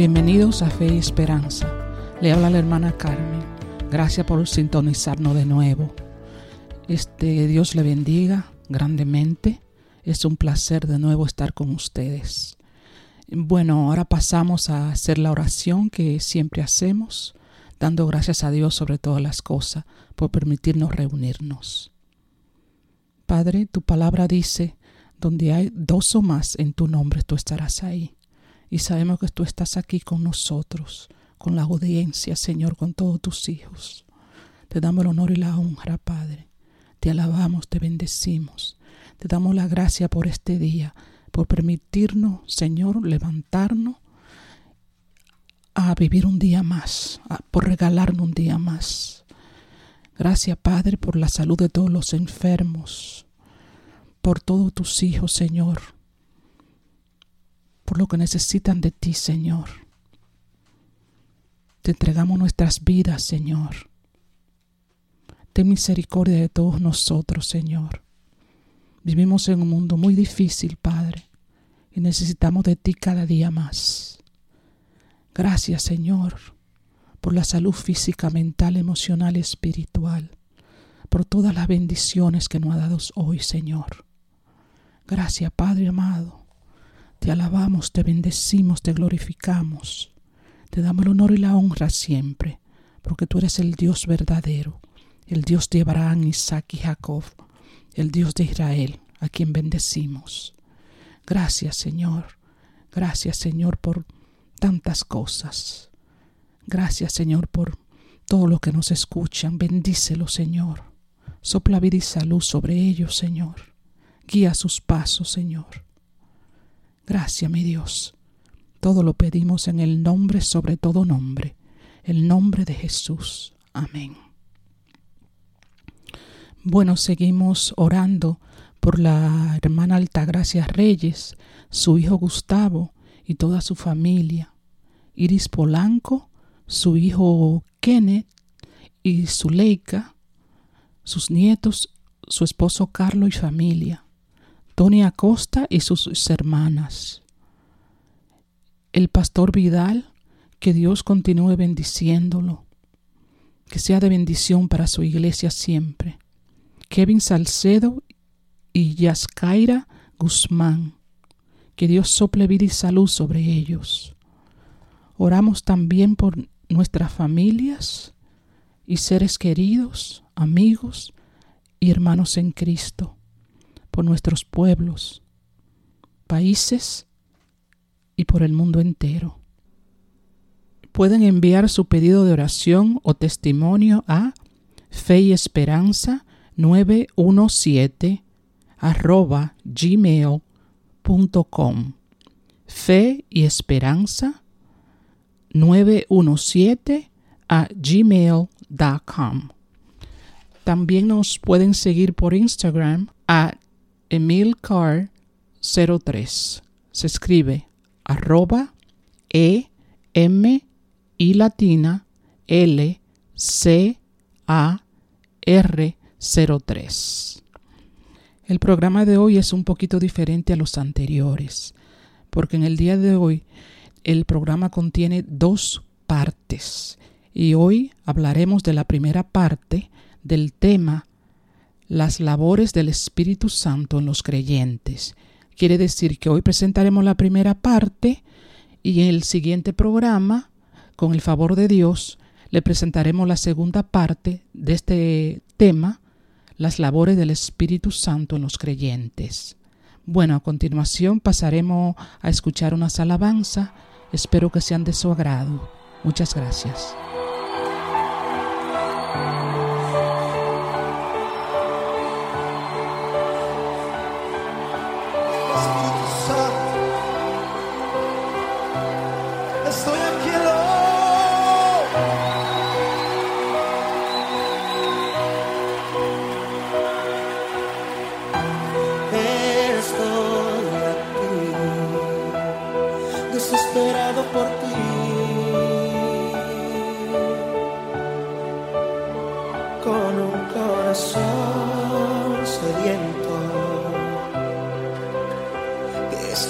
Bienvenidos a Fe y Esperanza. Le habla la hermana Carmen. Gracias por sintonizarnos de nuevo. Este Dios le bendiga grandemente. Es un placer de nuevo estar con ustedes. Bueno, ahora pasamos a hacer la oración que siempre hacemos, dando gracias a Dios sobre todas las cosas por permitirnos reunirnos. Padre, tu palabra dice, donde hay dos o más en tu nombre, tú estarás ahí y sabemos que tú estás aquí con nosotros, con la audiencia, Señor, con todos tus hijos. Te damos el honor y la honra, Padre. Te alabamos, te bendecimos. Te damos la gracia por este día, por permitirnos, Señor, levantarnos a vivir un día más, por regalarnos un día más. Gracias, Padre, por la salud de todos los enfermos, por todos tus hijos, Señor por lo que necesitan de ti, Señor. Te entregamos nuestras vidas, Señor. Ten misericordia de todos nosotros, Señor. Vivimos en un mundo muy difícil, Padre, y necesitamos de ti cada día más. Gracias, Señor, por la salud física, mental, emocional espiritual, por todas las bendiciones que nos ha dado hoy, Señor. Gracias, Padre amado, te alabamos, te bendecimos, te glorificamos. Te damos el honor y la honra siempre, porque tú eres el Dios verdadero, el Dios de Abraham, Isaac y Jacob, el Dios de Israel, a quien bendecimos. Gracias, Señor. Gracias, Señor, por tantas cosas. Gracias, Señor, por todo lo que nos escuchan. Bendícelo, Señor. Sopla vida y salud sobre ellos, Señor. Guía sus pasos, Señor. Gracias, mi Dios. Todo lo pedimos en el nombre sobre todo nombre, el nombre de Jesús. Amén. Bueno, seguimos orando por la hermana Altagracia Reyes, su hijo Gustavo y toda su familia, Iris Polanco, su hijo Kenneth y Zuleika, sus nietos, su esposo Carlos y familia. Tony Acosta y sus hermanas. El pastor Vidal, que Dios continúe bendiciéndolo, que sea de bendición para su iglesia siempre. Kevin Salcedo y Yaskaira Guzmán, que Dios sople vida y salud sobre ellos. Oramos también por nuestras familias y seres queridos, amigos y hermanos en Cristo por nuestros pueblos, países y por el mundo entero. Pueden enviar su pedido de oración o testimonio a fe y esperanza 917 arroba gmail.com fe y esperanza 917 a gmail.com también nos pueden seguir por Instagram a Emilcar03. Se escribe arroba E M I latina L C A R 03. El programa de hoy es un poquito diferente a los anteriores, porque en el día de hoy el programa contiene dos partes y hoy hablaremos de la primera parte del tema las labores del Espíritu Santo en los creyentes. Quiere decir que hoy presentaremos la primera parte Y en el siguiente programa, con el favor de Dios, le presentaremos la segunda parte de este tema, las labores del Espíritu Santo en los creyentes. Bueno, a continuación pasaremos a escuchar unas alabanzas. Espero que sean de su agrado. Muchas gracias.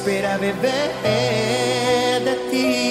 Esperamos por ti.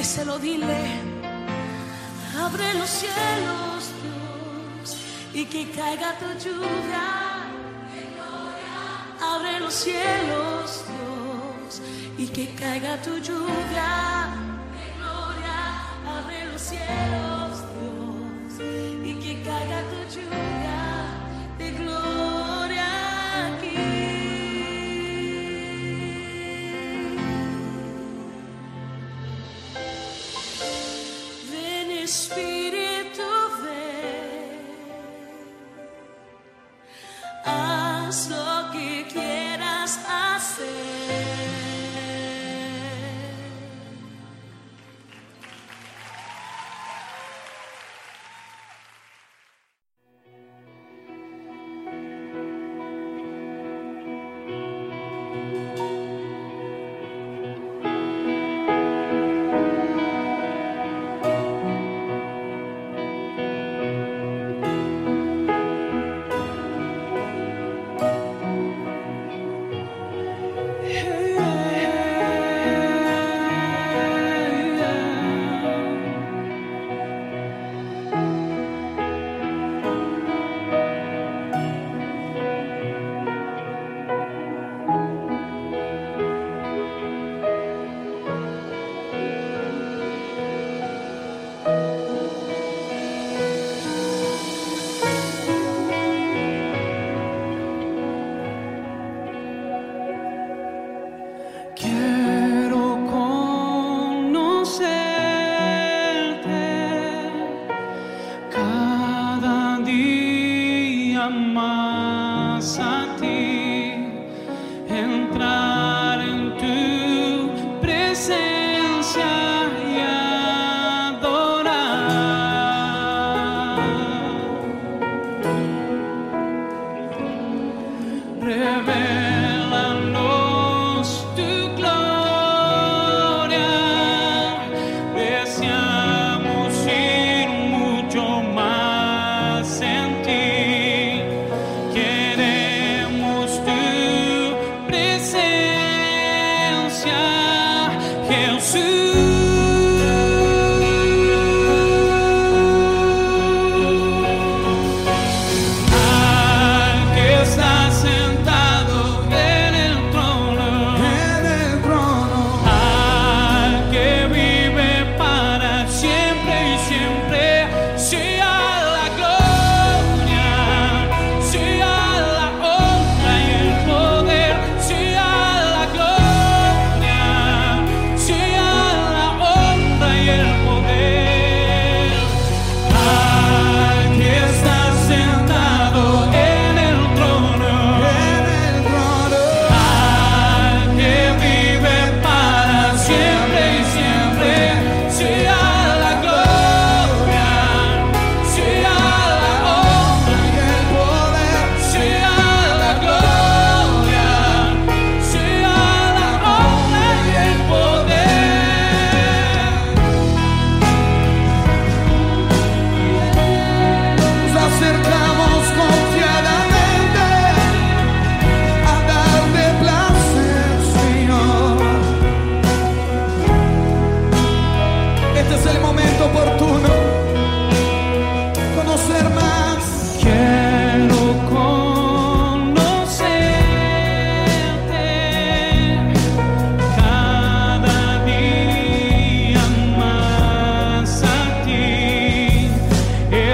Díselo, dile. Abre los cielos, Dios, y que caiga tu lluvia. Abre los cielos, Dios, y que caiga tu lluvia. Abre los cielos.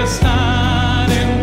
started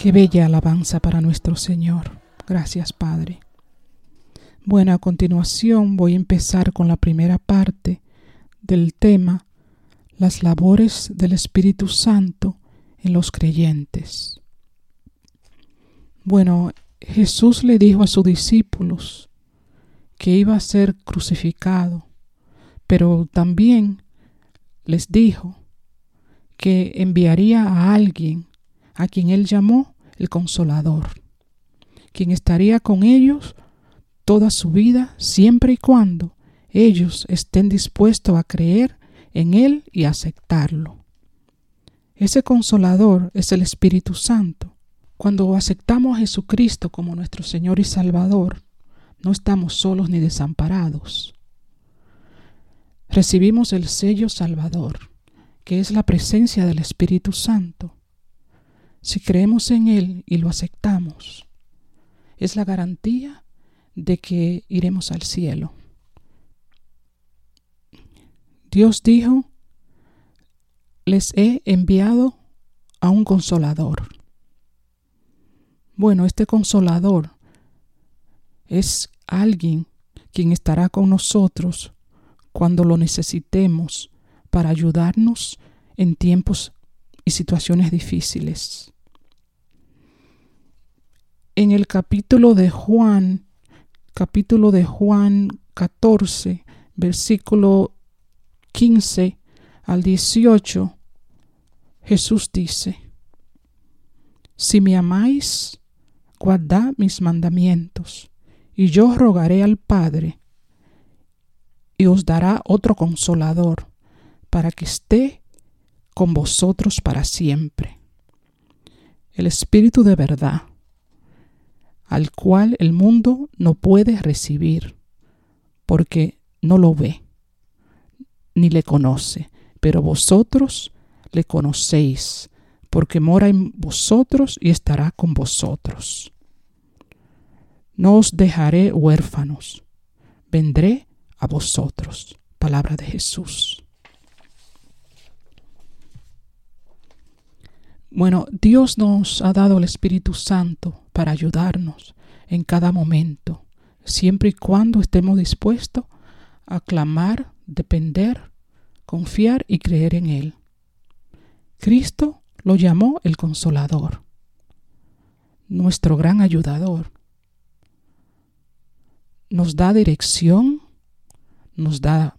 Qué bella alabanza para nuestro Señor. Gracias, Padre. Bueno, a continuación voy a empezar con la primera parte del tema, las labores del Espíritu Santo en los creyentes. Bueno, Jesús le dijo a sus discípulos que iba a ser crucificado, pero también les dijo que enviaría a alguien a quien él llamó el consolador, quien estaría con ellos toda su vida siempre y cuando ellos estén dispuestos a creer en él y aceptarlo. Ese consolador es el Espíritu Santo. Cuando aceptamos a Jesucristo como nuestro Señor y Salvador, no estamos solos ni desamparados. Recibimos el sello Salvador, que es la presencia del Espíritu Santo. Si creemos en Él y lo aceptamos, es la garantía de que iremos al cielo. Dios dijo, les he enviado a un consolador. Bueno, este consolador es alguien quien estará con nosotros cuando lo necesitemos para ayudarnos en tiempos y situaciones difíciles. En el capítulo de Juan, capítulo de Juan 14, versículo 15 al 18, Jesús dice, Si me amáis, guardad mis mandamientos, y yo rogaré al Padre, y os dará otro consolador, para que esté con vosotros para siempre. El Espíritu de verdad, al cual el mundo no puede recibir, porque no lo ve, ni le conoce, pero vosotros le conocéis, porque mora en vosotros y estará con vosotros. No os dejaré huérfanos, vendré a vosotros. Palabra de Jesús. Bueno, Dios nos ha dado el Espíritu Santo para ayudarnos en cada momento, siempre y cuando estemos dispuestos a clamar, depender, confiar y creer en Él. Cristo lo llamó el consolador, nuestro gran ayudador. Nos da dirección, nos da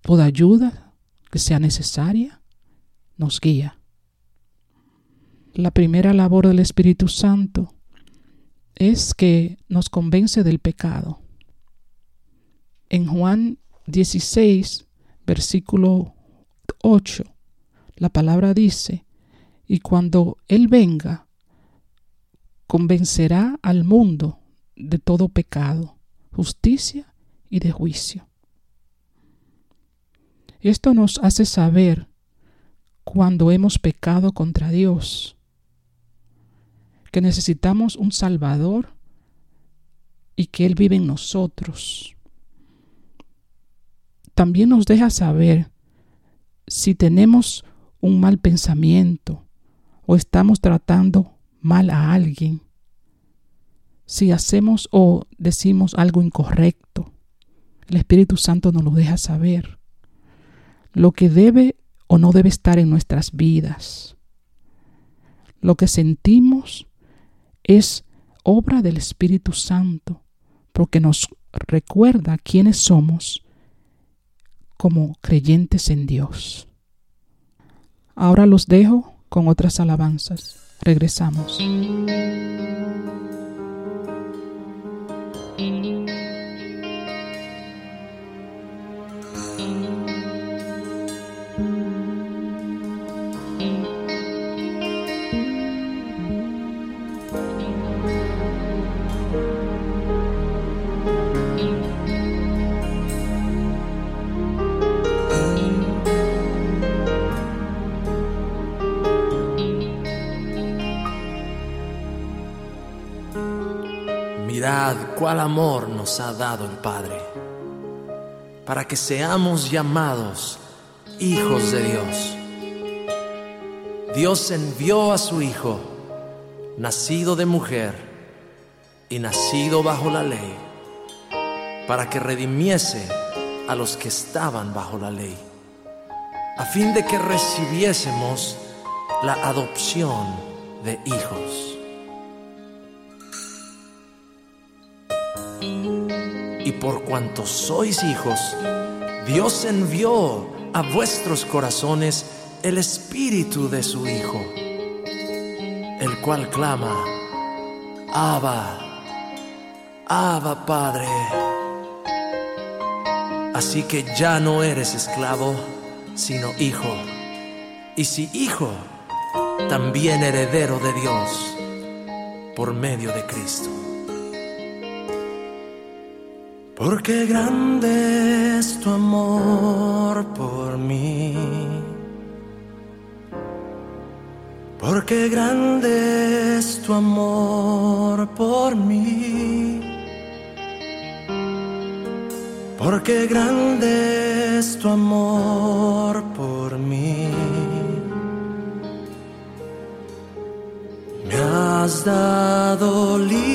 toda ayuda que sea necesaria, nos guía. La primera labor del Espíritu Santo es que nos convence del pecado. En Juan 16, versículo 8, la palabra dice, y cuando Él venga, convencerá al mundo de todo pecado, justicia y de juicio. Esto nos hace saber cuando hemos pecado contra Dios, que necesitamos un Salvador y que Él vive en nosotros. También nos deja saber si tenemos un mal pensamiento o estamos tratando mal a alguien, si hacemos o decimos algo incorrecto. El Espíritu Santo nos lo deja saber. Lo que debe o no debe estar en nuestras vidas. Lo que sentimos es obra del Espíritu Santo, porque nos recuerda quiénes somos como creyentes en Dios. Ahora los dejo con otras alabanzas. Regresamos. Cuál amor nos ha dado el Padre, para que seamos llamados hijos de Dios. Dios envió a su Hijo, nacido de mujer y nacido bajo la ley, para que redimiese a los que estaban bajo la ley, a fin de que recibiésemos la adopción de hijos. Y por cuanto sois hijos, Dios envió a vuestros corazones el espíritu de su Hijo, el cual clama, Abba, Abba Padre. Así que ya no eres esclavo, sino hijo. Y si hijo, también heredero de Dios por medio de Cristo. Porque grande es tu amor por mí. Porque grande es tu amor por mí. Porque grande es tu amor por mí. Me has dado libertad.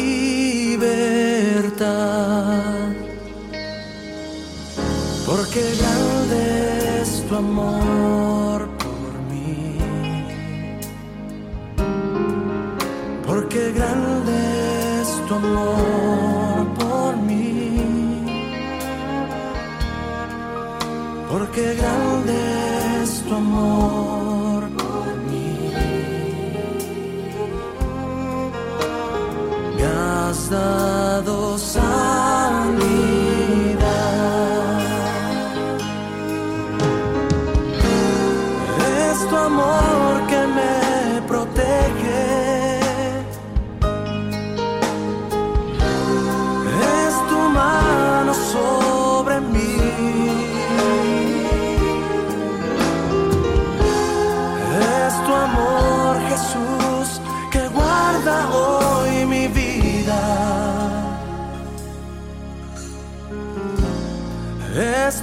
Porque grande es tu amor por mí. Porque grande es tu amor por mí. Porque grande es tu amor por mí. Me has dado sanidad.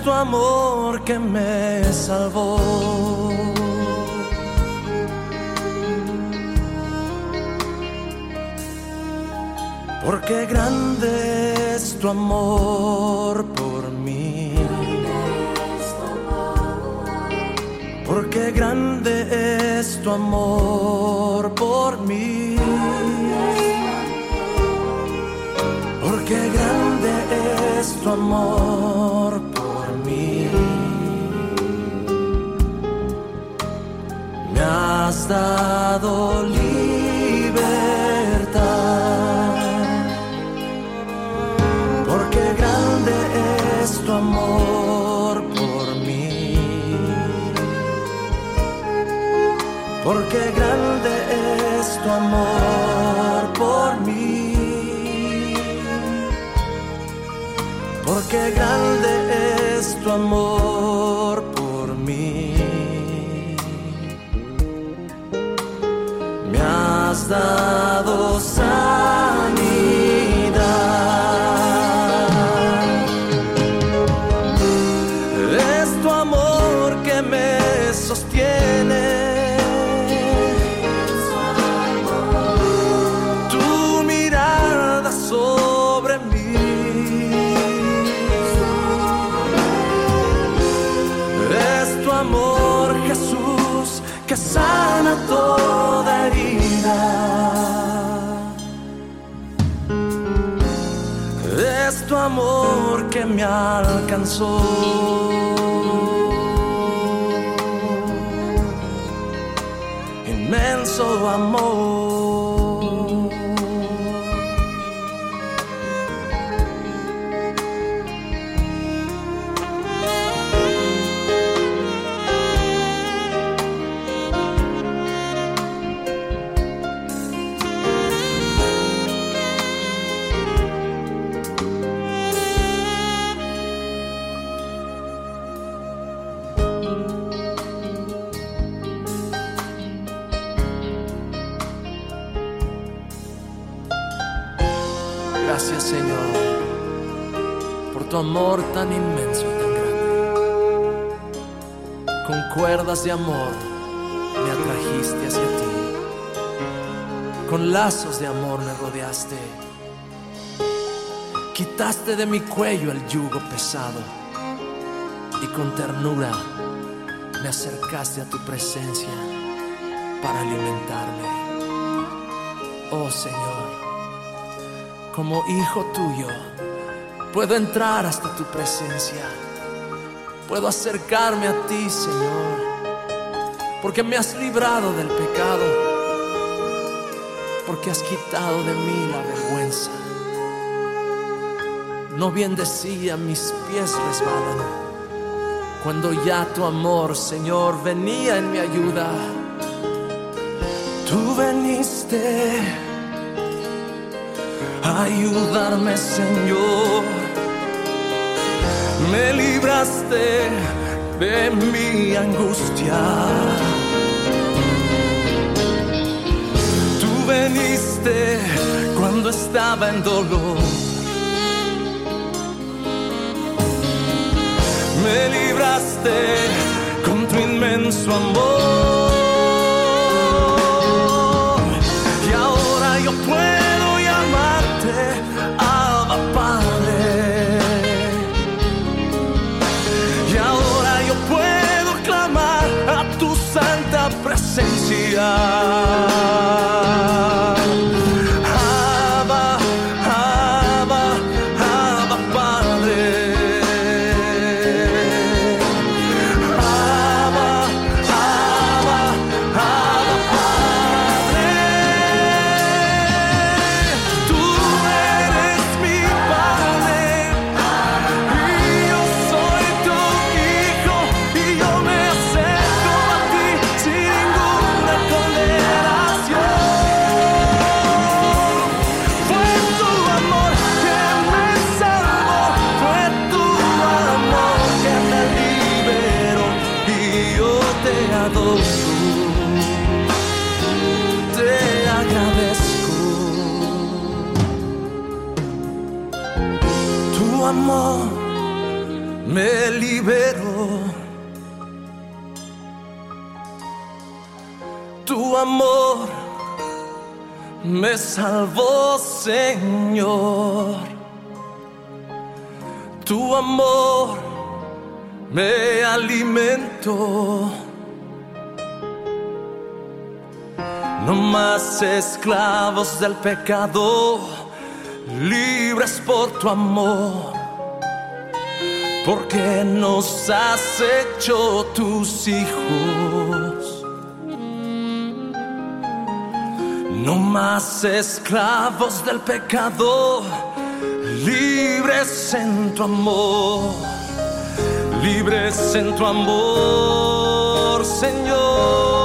Tu amor que me salvó. Porque grande es tu amor por mí. Porque grande es tu amor por mí. Porque grande es tu amor. Has dado libertad. Porque grande es tu amor por mí. Porque grande es tu amor por mí. Porque grande es tu amor has dado sanidad. Es tu amor que me sostiene. Tu mirada sobre mí. Es tu amor, Jesús, que sana amor que me alcanzó. Inmenso amor. Tu amor tan inmenso y tan grande. Con cuerdas de amor me atrajiste hacia ti. Con lazos de amor me rodeaste. Quitaste de mi cuello el yugo pesado y con ternura me acercaste a tu presencia para alimentarme. Oh Señor, como hijo tuyo, puedo entrar hasta tu presencia. Puedo acercarme a ti, Señor, porque me has librado del pecado, porque has quitado de mí la vergüenza. No bien decía, mis pies resbalan cuando ya tu amor, Señor, venía en mi ayuda. Tú veniste a ayudarme, Señor. Me libraste de mi angustia. Tú veniste cuando estaba en dolor. me libraste con tu inmenso amor. Salvó, Señor. Tu amor me alimentó. No más esclavos del pecado, libres por tu amor. Porque nos has hecho tus hijos. No más esclavos del pecado, libres en tu amor, libres en tu amor, Señor.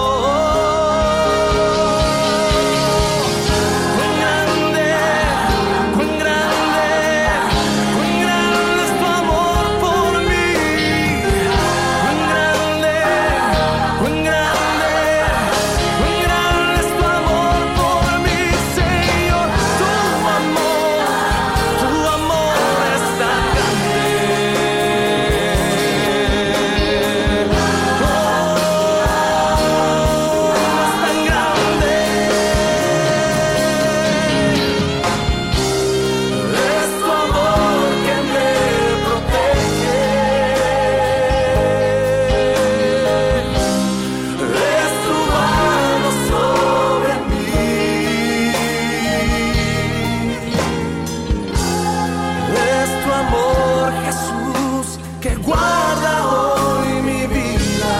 Jesús, que guarda hoy mi vida.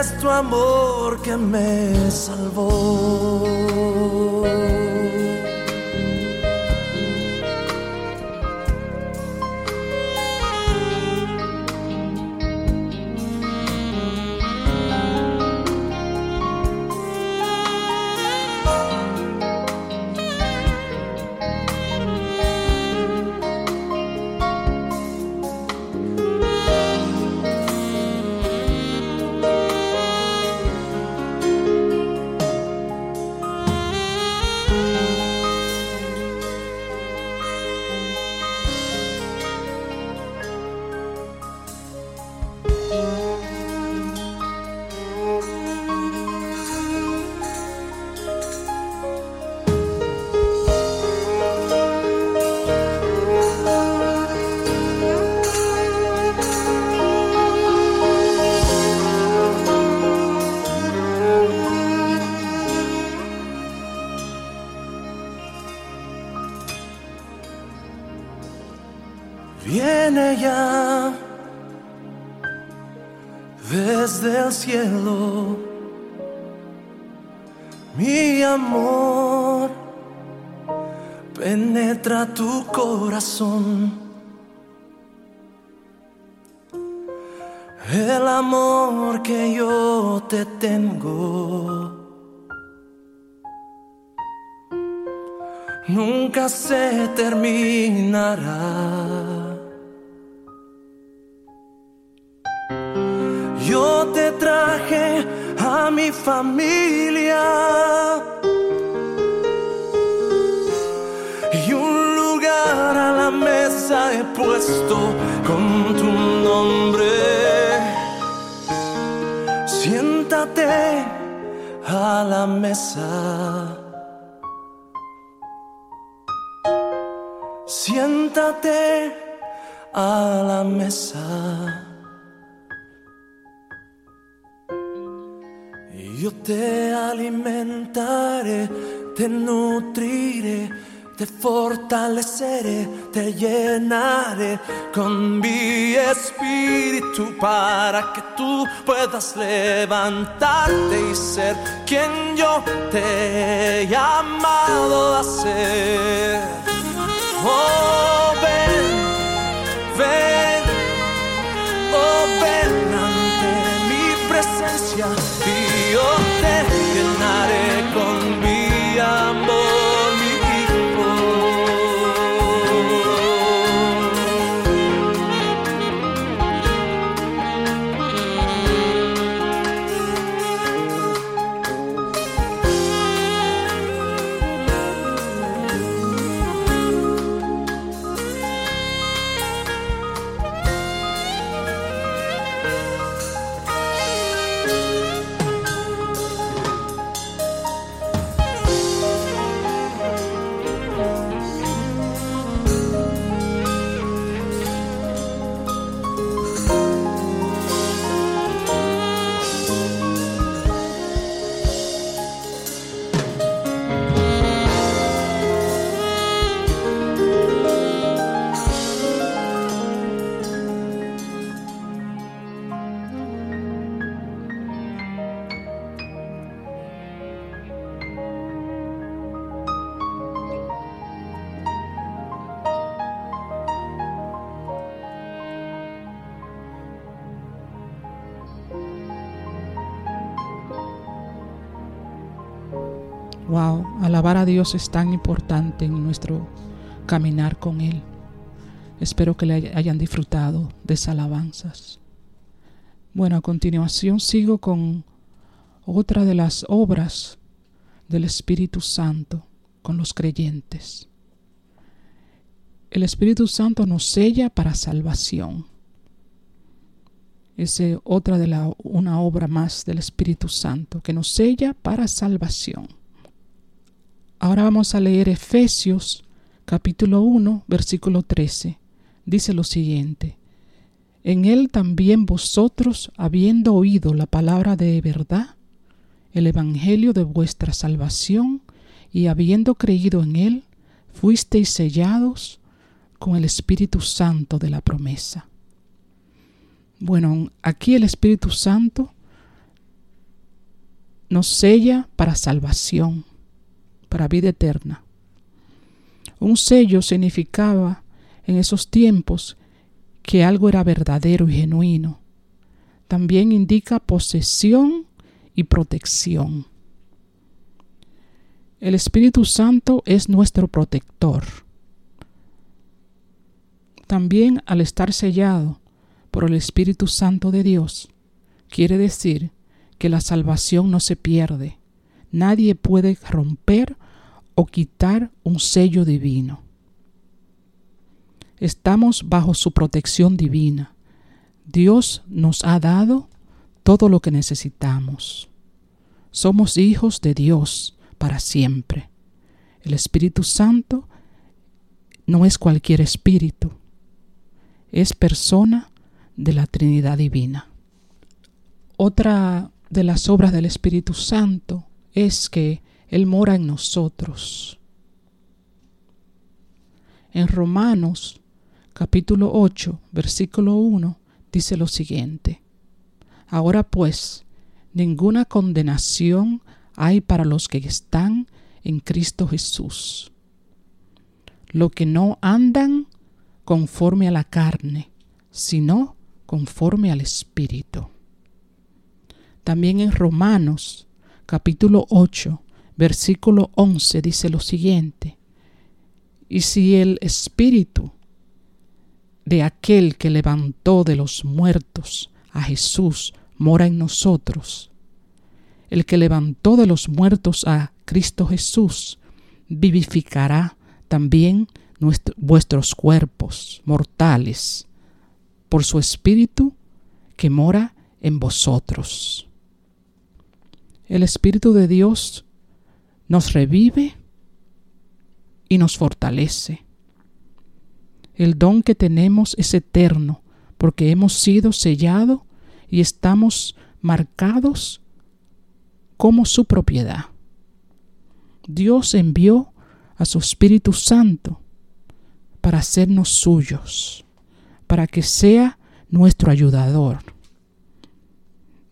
Es tu amor que me salvó. Con tu nombre. Siéntate a la mesa. Siéntate a la mesa. Yo te alimentaré, te nutriré, te fortaleceré, te llenaré con mi espíritu para que tú puedas levantarte y ser quien yo te he llamado a ser. Oh, ven, ven, oh, ven ante mi presencia y yo te llenaré con Wow, alabar a Dios es tan importante en nuestro caminar con Él. Espero que le hay- hayan disfrutado de esas alabanzas. Bueno, a continuación sigo con otra de las obras del Espíritu Santo con los creyentes. El Espíritu Santo nos sella para salvación. Es eh, otra de la una obra más del Espíritu Santo que nos sella para salvación. Ahora vamos a leer Efesios capítulo 1, versículo 13. Dice lo siguiente: En él también vosotros, habiendo oído la palabra de verdad, el evangelio de vuestra salvación, y habiendo creído en él, fuisteis sellados con el Espíritu Santo de la promesa. Bueno, aquí el Espíritu Santo nos sella para salvación, para vida eterna. Un sello significaba en esos tiempos que algo era verdadero y genuino. También indica posesión y protección. El Espíritu Santo es nuestro protector. También al estar sellado por el Espíritu Santo de Dios, quiere decir que la salvación no se pierde. Nadie puede romper o quitar un sello divino. Estamos bajo su protección divina. Dios nos ha dado todo lo que necesitamos. Somos hijos de Dios para siempre. El Espíritu Santo no es cualquier espíritu, es persona de la Trinidad Divina. Otra de las obras del Espíritu Santo es que Él mora en nosotros. En Romanos capítulo 8, versículo 1, dice lo siguiente. Ahora pues, ninguna condenación hay para los que están en Cristo Jesús. Lo que no andan conforme a la carne, sino conforme al Espíritu. También en Romanos capítulo 8, versículo 11 dice lo siguiente. Y si el Espíritu de aquel que levantó de los muertos a Jesús mora en nosotros, el que levantó de los muertos a Cristo Jesús, vivificará también vuestros cuerpos mortales por su Espíritu que mora en vosotros. El Espíritu de Dios nos revive y nos fortalece. El don que tenemos es eterno porque hemos sido sellados y estamos marcados como su propiedad. Dios envió a su Espíritu Santo para hacernos suyos, para que sea nuestro ayudador.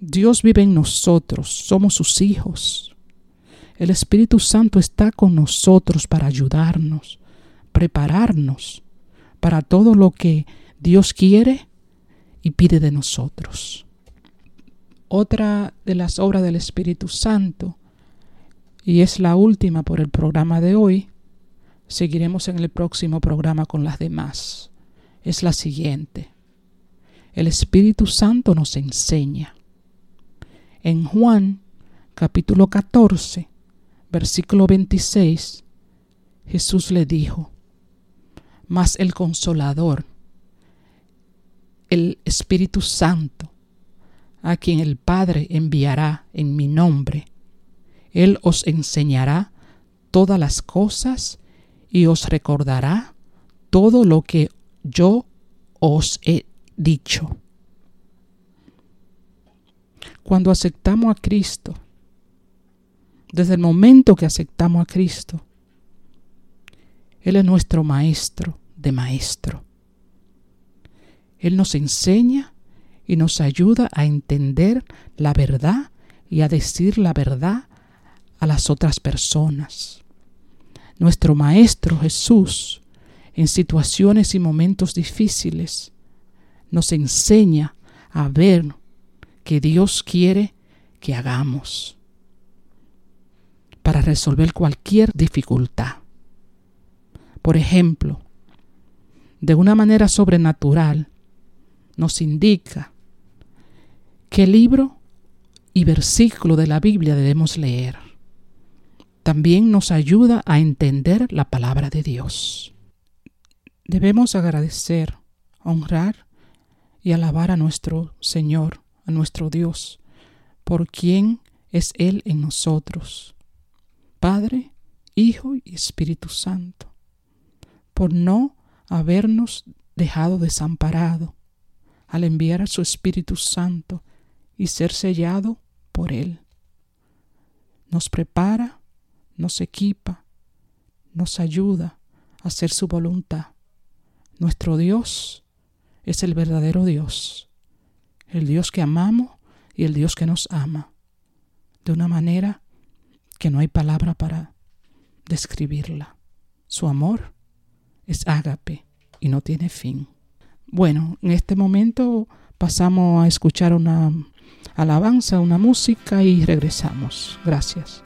Dios vive en nosotros, somos sus hijos. El Espíritu Santo está con nosotros para ayudarnos, prepararnos para todo lo que Dios quiere y pide de nosotros. Otra de las obras del Espíritu Santo, y es la última por el programa de hoy, seguiremos en el próximo programa con las demás, es la siguiente. El Espíritu Santo nos enseña. En Juan capítulo 14, versículo 26, Jesús le dijo, mas el consolador, el Espíritu Santo, a quien el Padre enviará en mi nombre, Él os enseñará todas las cosas y os recordará todo lo que yo os he dicho. Cuando aceptamos a Cristo, desde el momento que aceptamos a Cristo, Él es nuestro Maestro de Maestro. Él nos enseña y nos ayuda a entender la verdad y a decir la verdad a las otras personas. Nuestro Maestro Jesús, en situaciones y momentos difíciles, nos enseña a ver que Dios quiere que hagamos para resolver cualquier dificultad. Por ejemplo, de una manera sobrenatural, nos indica qué libro y versículo de la Biblia debemos leer. También nos ayuda a entender la palabra de Dios. Debemos agradecer, honrar y alabar a nuestro Señor, a nuestro Dios, por quien es Él en nosotros, Padre, Hijo y Espíritu Santo, por no habernos dejado desamparado al enviar a su Espíritu Santo y ser sellado por Él. Nos prepara, nos equipa, nos ayuda a hacer su voluntad. Nuestro Dios es el verdadero Dios, el Dios que amamos y el Dios que nos ama, de una manera que no hay palabra para describirla. Su amor es ágape y no tiene fin. Bueno, en este momento pasamos a escuchar una alabanza, una música y regresamos. Gracias.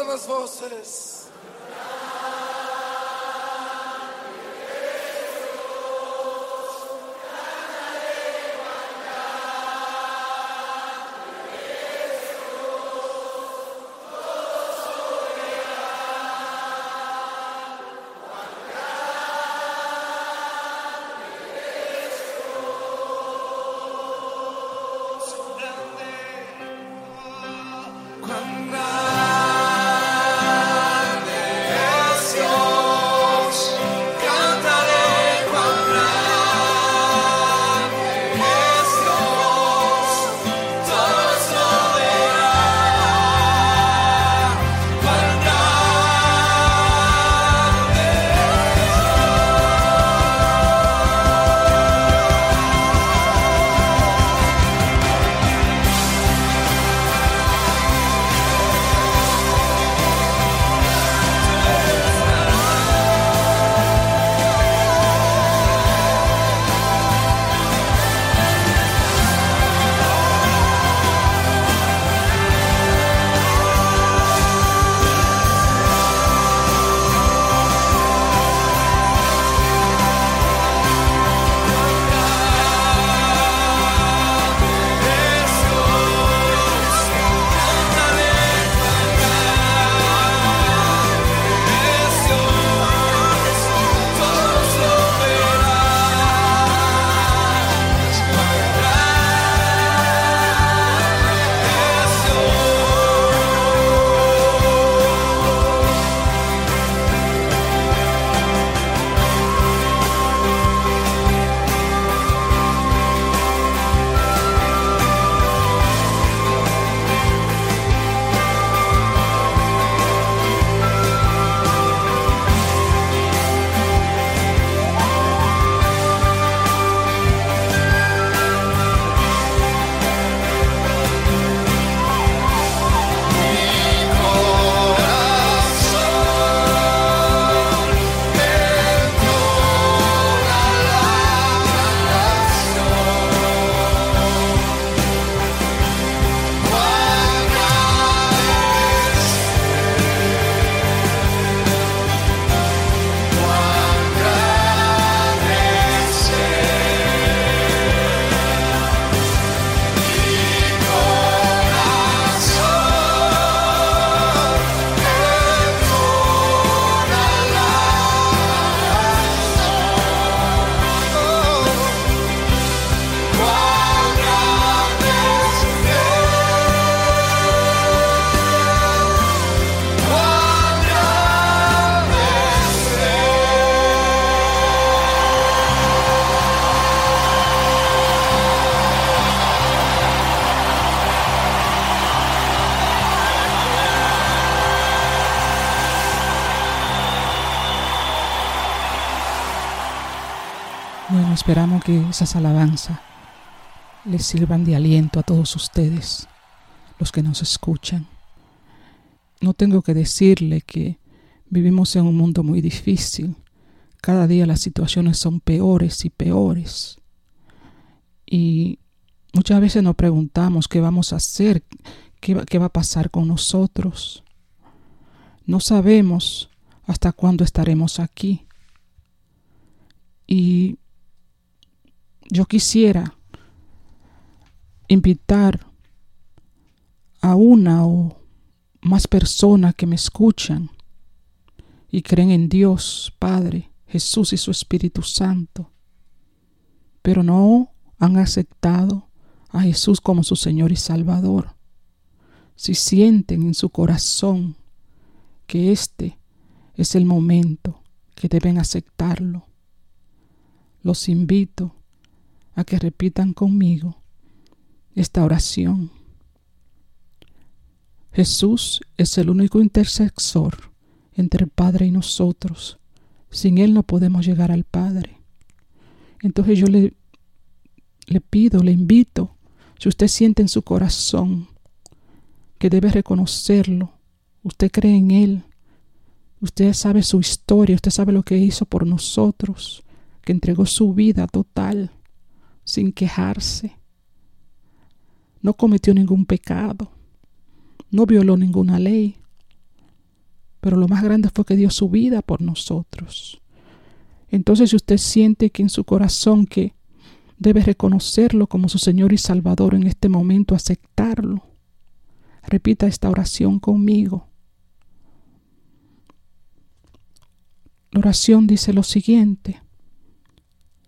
Todas las esperamos que esas alabanzas les sirvan de aliento a todos ustedes, los que nos escuchan. No tengo que decirle que vivimos en un mundo muy difícil. Cada día las situaciones son peores y peores. Y muchas veces nos preguntamos qué vamos a hacer, qué va, qué va a pasar con nosotros. No sabemos hasta cuándo estaremos aquí. Y yo quisiera invitar a una o más personas que me escuchan y creen en Dios, Padre, Jesús y su Espíritu Santo, pero no han aceptado a Jesús como su Señor y Salvador. Si sienten en su corazón que este es el momento que deben aceptarlo, los invito a que repitan conmigo esta oración. Jesús es el único intercesor entre el Padre y nosotros. Sin Él no podemos llegar al Padre. Entonces yo le, le pido, le invito, si usted siente en su corazón que debe reconocerlo, usted cree en Él, usted sabe su historia, usted sabe lo que hizo por nosotros, que entregó su vida total sin quejarse. No cometió ningún pecado. no violó ninguna ley, pero lo más grande fue que dio su vida por nosotros. Entonces si usted siente que en su corazón que debe reconocerlo como su Señor y Salvador en este momento, aceptarlo, repita esta oración conmigo. La oración dice lo siguiente.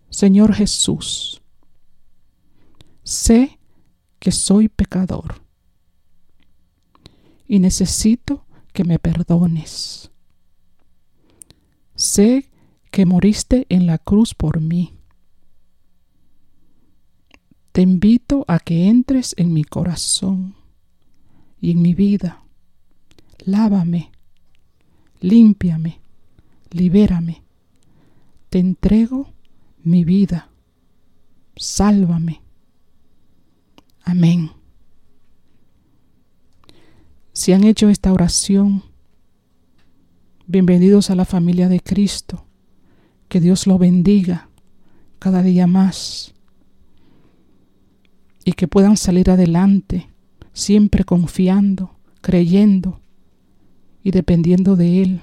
Señor Jesús, sé que soy pecador y necesito que me perdones. Sé que moriste en la cruz por mí. Te invito a que entres en mi corazón y en mi vida. Lávame, límpiame, libérame. Te entrego mi vida. Sálvame. Amén. Si han hecho esta oración, bienvenidos a la familia de Cristo. Que Dios lo bendiga cada día más y que puedan salir adelante siempre confiando, creyendo y dependiendo de Él.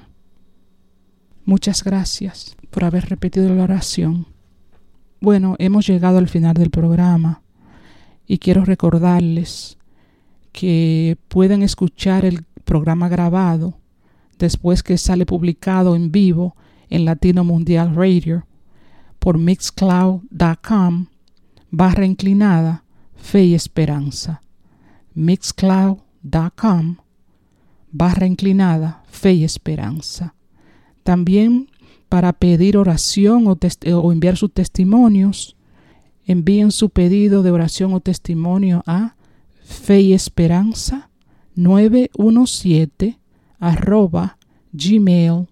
Muchas gracias por haber repetido la oración. Bueno, hemos llegado al final del programa y quiero recordarles que pueden escuchar el programa grabado después que sale publicado en vivo en Latino Mundial Radio por mixcloud.com barra inclinada fe y esperanza. mixcloud.com barra inclinada fe y esperanza. También para pedir oración o, o enviar sus testimonios, envíen su pedido de oración o testimonio a fe y esperanza 917 arroba gmail.com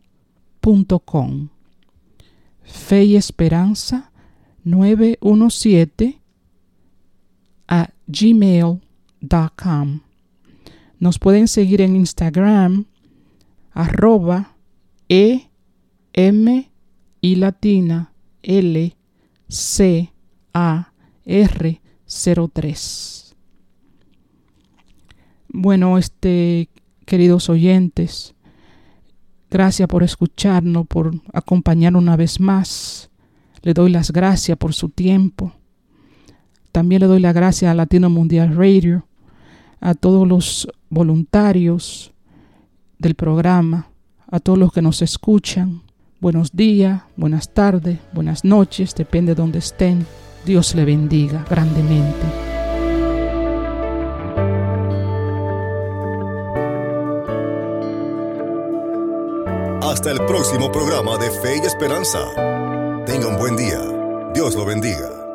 fe y esperanza 917 a gmail.com nos pueden seguir en Instagram arroba e m y latina l c a r 03 bueno, este, queridos oyentes, gracias por escucharnos, por acompañarnos una vez más. Le doy las gracias por su tiempo. También le doy las gracias a Latino Mundial Radio, a todos los voluntarios del programa, a todos los que nos escuchan. Buenos días, buenas tardes, buenas noches, depende de donde estén. Dios le bendiga grandemente. Hasta el próximo programa de Fe y Esperanza. Tenga un buen día. Dios lo bendiga.